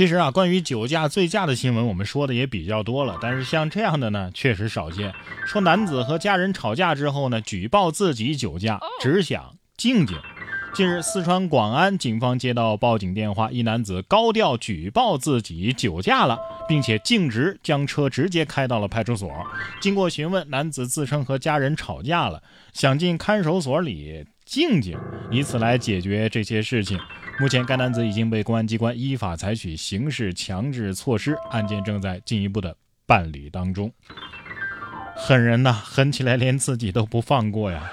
其实啊，关于酒驾、醉驾的新闻，我们说的也比较多了，但是像这样的呢，确实少见。说男子和家人吵架之后呢，举报自己酒驾，只想静静。近日，四川广安警方接到报警电话，一男子高调举报自己酒驾了，并且径直将车直接开到了派出所。经过询问，男子自称和家人吵架了，想进看守所里静静，以此来解决这些事情。目前，该男子已经被公安机关依法采取刑事强制措施，案件正在进一步的办理当中。狠人呐，狠起来连自己都不放过呀！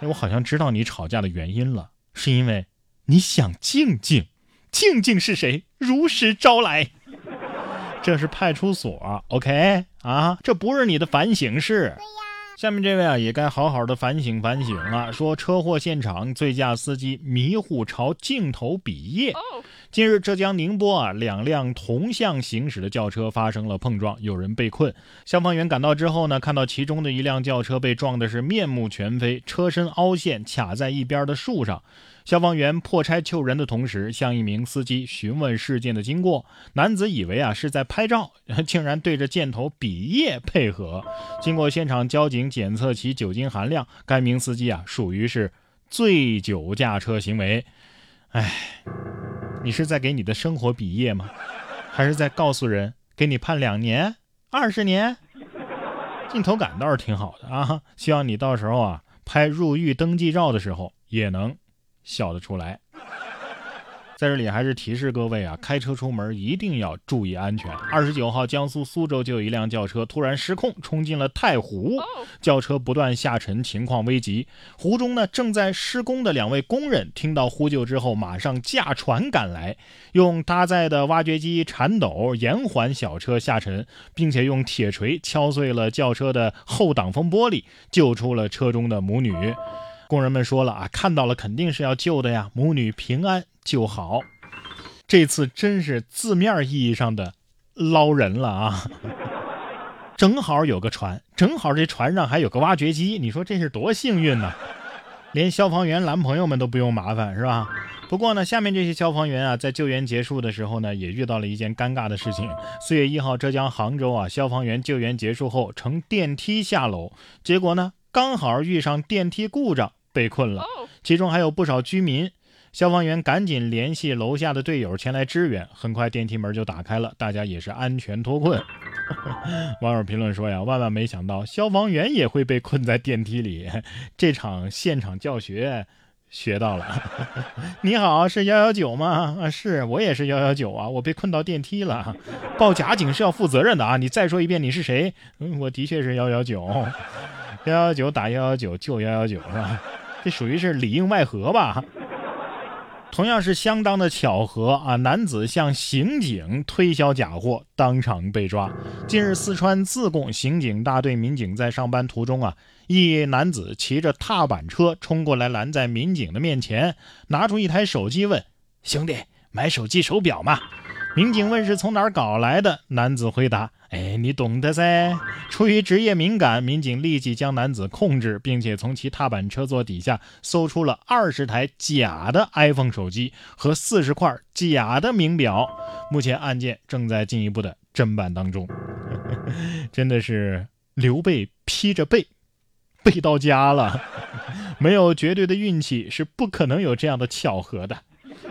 哎，我好像知道你吵架的原因了，是因为你想静静。静静是谁？如实招来。这是派出所，OK 啊，这不是你的反省室。下面这位啊，也该好好的反省反省了。说车祸现场，醉驾司机迷糊朝镜头比耶。近日，浙江宁波啊，两辆同向行驶的轿车发生了碰撞，有人被困。消防员赶到之后呢，看到其中的一辆轿车被撞的是面目全非，车身凹陷，卡在一边的树上。消防员破拆救人的同时，向一名司机询问事件的经过。男子以为啊是在拍照，竟然对着箭头比耶配合。经过现场交警检测其酒精含量，该名司机啊属于是醉酒驾车行为。哎，你是在给你的生活比耶吗？还是在告诉人给你判两年、二十年？镜头感倒是挺好的啊，希望你到时候啊拍入狱登记照的时候也能。笑得出来，在这里还是提示各位啊，开车出门一定要注意安全。二十九号，江苏苏州就有一辆轿车突然失控，冲进了太湖，轿车不断下沉，情况危急。湖中呢，正在施工的两位工人听到呼救之后，马上驾船赶来，用搭载的挖掘机铲斗延缓小车下沉，并且用铁锤敲碎了轿车的后挡风玻璃，救出了车中的母女。工人们说了啊，看到了肯定是要救的呀，母女平安就好。这次真是字面意义上的捞人了啊！正好有个船，正好这船上还有个挖掘机，你说这是多幸运呢？连消防员男朋友们都不用麻烦是吧？不过呢，下面这些消防员啊，在救援结束的时候呢，也遇到了一件尴尬的事情。四月一号，浙江杭州啊，消防员救援结束后乘电梯下楼，结果呢，刚好遇上电梯故障。被困了，其中还有不少居民。消防员赶紧联系楼下的队友前来支援，很快电梯门就打开了，大家也是安全脱困。网友评论说呀，万万没想到消防员也会被困在电梯里，这场现场教学学到了。你好，是幺幺九吗？啊，是我也是幺幺九啊，我被困到电梯了，报假警是要负责任的啊！你再说一遍你是谁？嗯，我的确是幺幺九，幺幺九打幺幺九救幺幺九是吧？这属于是里应外合吧？同样是相当的巧合啊！男子向刑警推销假货，当场被抓。近日，四川自贡刑警大队民警在上班途中啊，一男子骑着踏板车冲过来，拦在民警的面前，拿出一台手机问：“兄弟，买手机手表吗？”民警问是从哪儿搞来的，男子回答。哎，你懂得噻。出于职业敏感，民警立即将男子控制，并且从其踏板车座底下搜出了二十台假的 iPhone 手机和四十块假的名表。目前案件正在进一步的侦办当中。真的是刘备披着背，背到家了。没有绝对的运气，是不可能有这样的巧合的。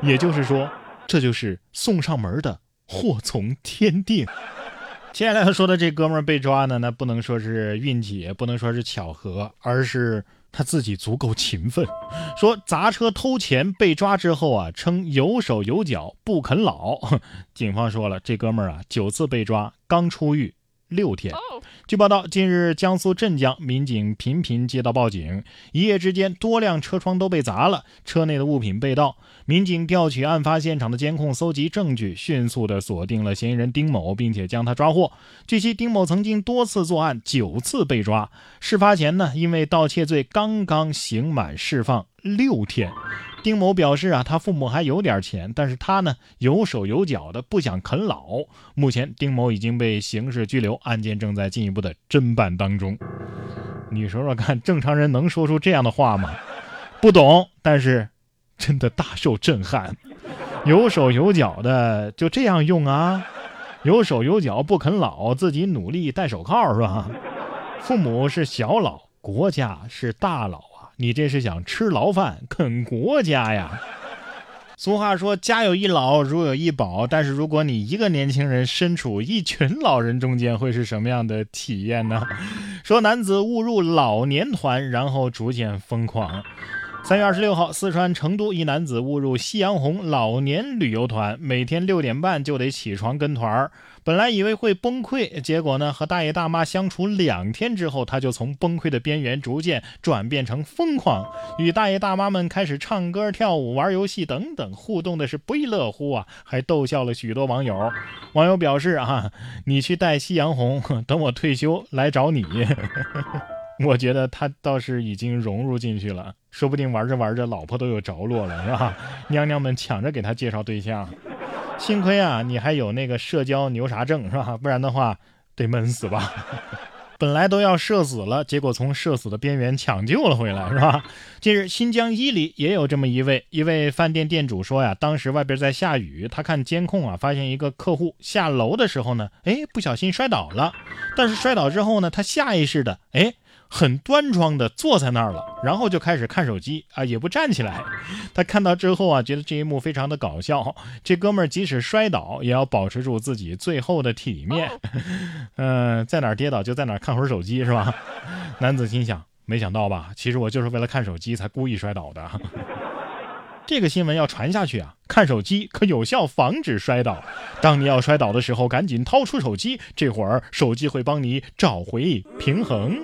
也就是说，这就是送上门的祸从天定。接下来要说的这哥们儿被抓呢，那不能说是运气，也不能说是巧合，而是他自己足够勤奋。说砸车偷钱被抓之后啊，称有手有脚不肯老。警方说了，这哥们儿啊九次被抓，刚出狱六天。据报道，近日江苏镇江民警频频接到报警，一夜之间多辆车窗都被砸了，车内的物品被盗。民警调取案发现场的监控，搜集证据，迅速的锁定了嫌疑人丁某，并且将他抓获。据悉，丁某曾经多次作案，九次被抓。事发前呢，因为盗窃罪刚刚刑满释放六天。丁某表示啊，他父母还有点钱，但是他呢有手有脚的，不想啃老。目前，丁某已经被刑事拘留，案件正在进一步的侦办当中。你说说看，正常人能说出这样的话吗？不懂，但是真的大受震撼。有手有脚的就这样用啊？有手有脚不啃老，自己努力戴手铐是吧？父母是小老，国家是大老。你这是想吃牢饭啃国家呀？俗话说“家有一老，如有一宝”，但是如果你一个年轻人身处一群老人中间，会是什么样的体验呢？说男子误入老年团，然后逐渐疯狂。三月二十六号，四川成都一男子误入夕阳红老年旅游团，每天六点半就得起床跟团儿。本来以为会崩溃，结果呢，和大爷大妈相处两天之后，他就从崩溃的边缘逐渐转变成疯狂，与大爷大妈们开始唱歌、跳舞、玩游戏等等，互动的是不亦乐乎啊，还逗笑了许多网友。网友表示啊，你去带夕阳红，等我退休来找你。我觉得他倒是已经融入进去了，说不定玩着玩着老婆都有着落了，是吧？娘娘们抢着给他介绍对象，幸亏啊，你还有那个社交牛啥症，是吧？不然的话得闷死吧。本来都要社死了，结果从社死的边缘抢救了回来，是吧？近日，新疆伊犁也有这么一位一位饭店店主说呀，当时外边在下雨，他看监控啊，发现一个客户下楼的时候呢，哎，不小心摔倒了，但是摔倒之后呢，他下意识的，哎。很端庄的坐在那儿了，然后就开始看手机啊，也不站起来。他看到之后啊，觉得这一幕非常的搞笑。这哥们儿即使摔倒，也要保持住自己最后的体面。嗯，在哪儿跌倒就在哪儿看会儿手机是吧？男子心想：没想到吧？其实我就是为了看手机才故意摔倒的。这个新闻要传下去啊，看手机可有效防止摔倒。当你要摔倒的时候，赶紧掏出手机，这会儿手机会帮你找回平衡。